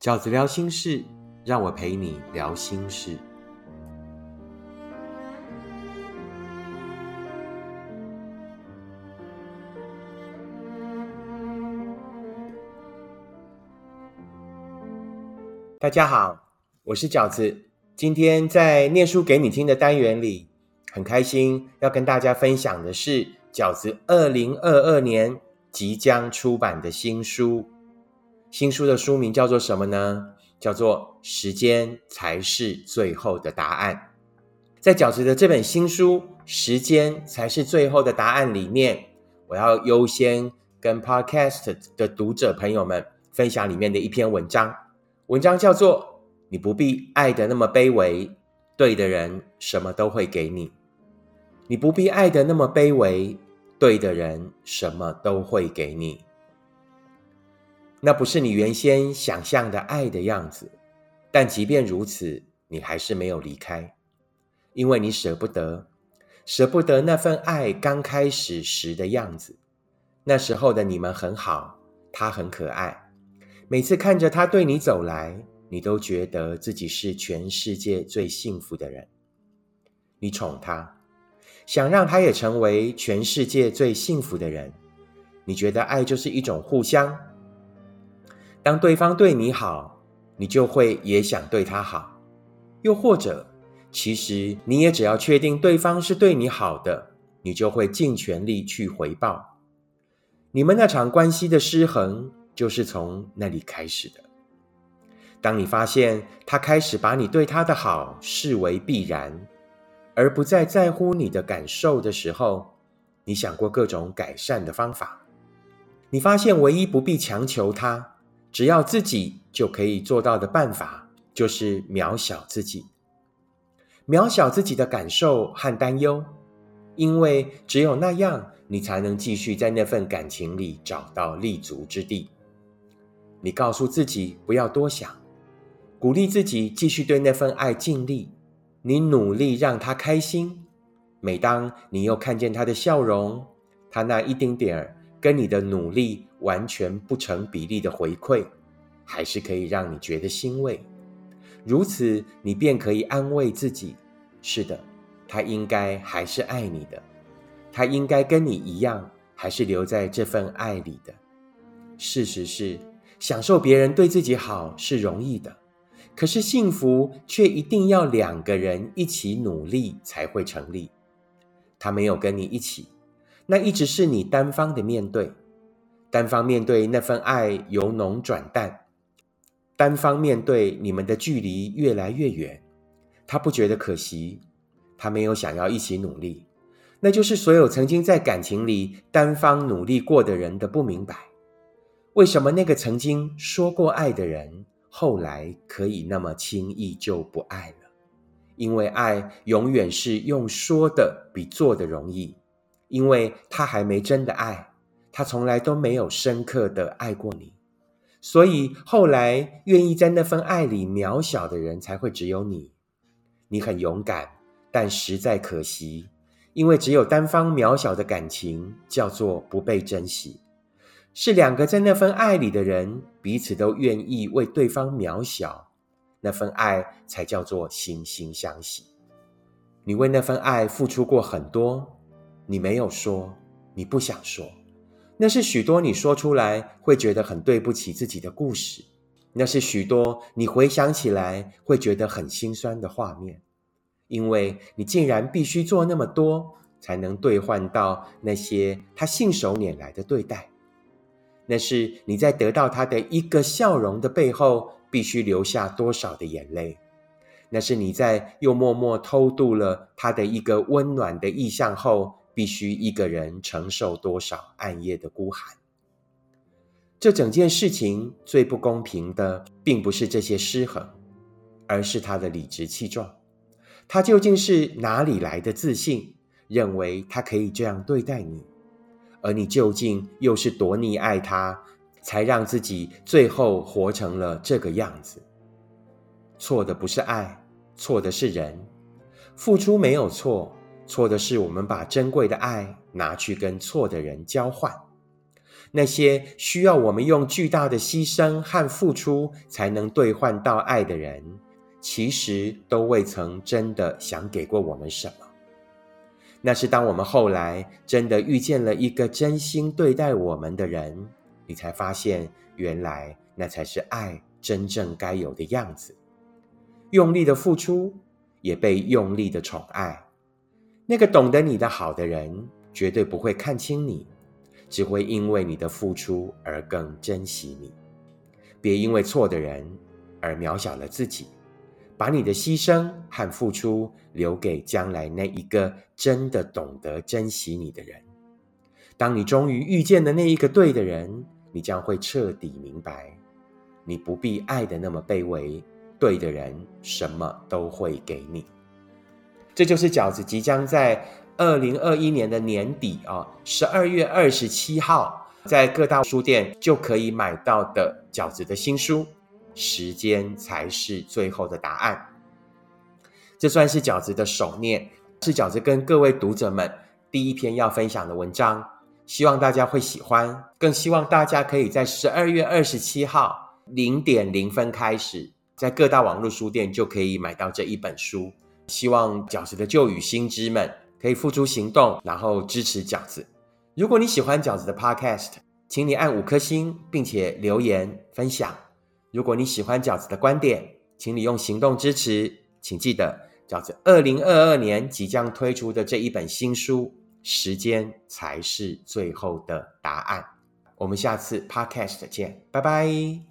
饺子聊心事，让我陪你聊心事。大家好，我是饺子。今天在念书给你听的单元里，很开心要跟大家分享的是饺子二零二二年即将出版的新书。新书的书名叫做什么呢？叫做《时间才是最后的答案》。在饺子的这本新书《时间才是最后的答案》里面，我要优先跟 Podcast 的读者朋友们分享里面的一篇文章。文章叫做“你不必爱的那么卑微，对的人什么都会给你。你不必爱的那么卑微，对的人什么都会给你。那不是你原先想象的爱的样子，但即便如此，你还是没有离开，因为你舍不得，舍不得那份爱刚开始时的样子。那时候的你们很好，他很可爱。”每次看着他对你走来，你都觉得自己是全世界最幸福的人。你宠他，想让他也成为全世界最幸福的人。你觉得爱就是一种互相。当对方对你好，你就会也想对他好。又或者，其实你也只要确定对方是对你好的，你就会尽全力去回报。你们那场关系的失衡。就是从那里开始的。当你发现他开始把你对他的好视为必然，而不再在乎你的感受的时候，你想过各种改善的方法。你发现唯一不必强求他，只要自己就可以做到的办法，就是渺小自己，渺小自己的感受和担忧，因为只有那样，你才能继续在那份感情里找到立足之地。你告诉自己不要多想，鼓励自己继续对那份爱尽力。你努力让他开心。每当你又看见他的笑容，他那一丁点儿跟你的努力完全不成比例的回馈，还是可以让你觉得欣慰。如此，你便可以安慰自己：是的，他应该还是爱你的，他应该跟你一样，还是留在这份爱里的。事实是。享受别人对自己好是容易的，可是幸福却一定要两个人一起努力才会成立。他没有跟你一起，那一直是你单方的面对，单方面对那份爱由浓转淡，单方面对你们的距离越来越远。他不觉得可惜，他没有想要一起努力，那就是所有曾经在感情里单方努力过的人的不明白。为什么那个曾经说过爱的人，后来可以那么轻易就不爱了？因为爱永远是用说的比做的容易，因为他还没真的爱，他从来都没有深刻的爱过你，所以后来愿意在那份爱里渺小的人才会只有你。你很勇敢，但实在可惜，因为只有单方渺小的感情叫做不被珍惜。是两个在那份爱里的人，彼此都愿意为对方渺小，那份爱才叫做惺惺相惜。你为那份爱付出过很多，你没有说，你不想说，那是许多你说出来会觉得很对不起自己的故事，那是许多你回想起来会觉得很心酸的画面，因为你竟然必须做那么多，才能兑换到那些他信手拈来的对待。那是你在得到他的一个笑容的背后，必须留下多少的眼泪？那是你在又默默偷渡了他的一个温暖的意象后，必须一个人承受多少暗夜的孤寒？这整件事情最不公平的，并不是这些失衡，而是他的理直气壮。他究竟是哪里来的自信，认为他可以这样对待你？而你究竟又是多溺爱他，才让自己最后活成了这个样子？错的不是爱，错的是人。付出没有错，错的是我们把珍贵的爱拿去跟错的人交换。那些需要我们用巨大的牺牲和付出才能兑换到爱的人，其实都未曾真的想给过我们什么。那是当我们后来真的遇见了一个真心对待我们的人，你才发现，原来那才是爱真正该有的样子。用力的付出，也被用力的宠爱。那个懂得你的好的人，绝对不会看清你。只会因为你的付出而更珍惜你，别因为错的人而渺小了自己，把你的牺牲和付出留给将来那一个真的懂得珍惜你的人。当你终于遇见的那一个对的人，你将会彻底明白，你不必爱的那么卑微，对的人什么都会给你。这就是饺子即将在。二零二一年的年底啊，十二月二十七号，在各大书店就可以买到的饺子的新书，时间才是最后的答案。这算是饺子的首念，是饺子跟各位读者们第一篇要分享的文章，希望大家会喜欢，更希望大家可以在十二月二十七号零点零分开始，在各大网络书店就可以买到这一本书。希望饺子的旧语新知们。可以付诸行动，然后支持饺子。如果你喜欢饺子的 Podcast，请你按五颗星，并且留言分享。如果你喜欢饺子的观点，请你用行动支持。请记得，饺子二零二二年即将推出的这一本新书，时间才是最后的答案。我们下次 Podcast 见，拜拜。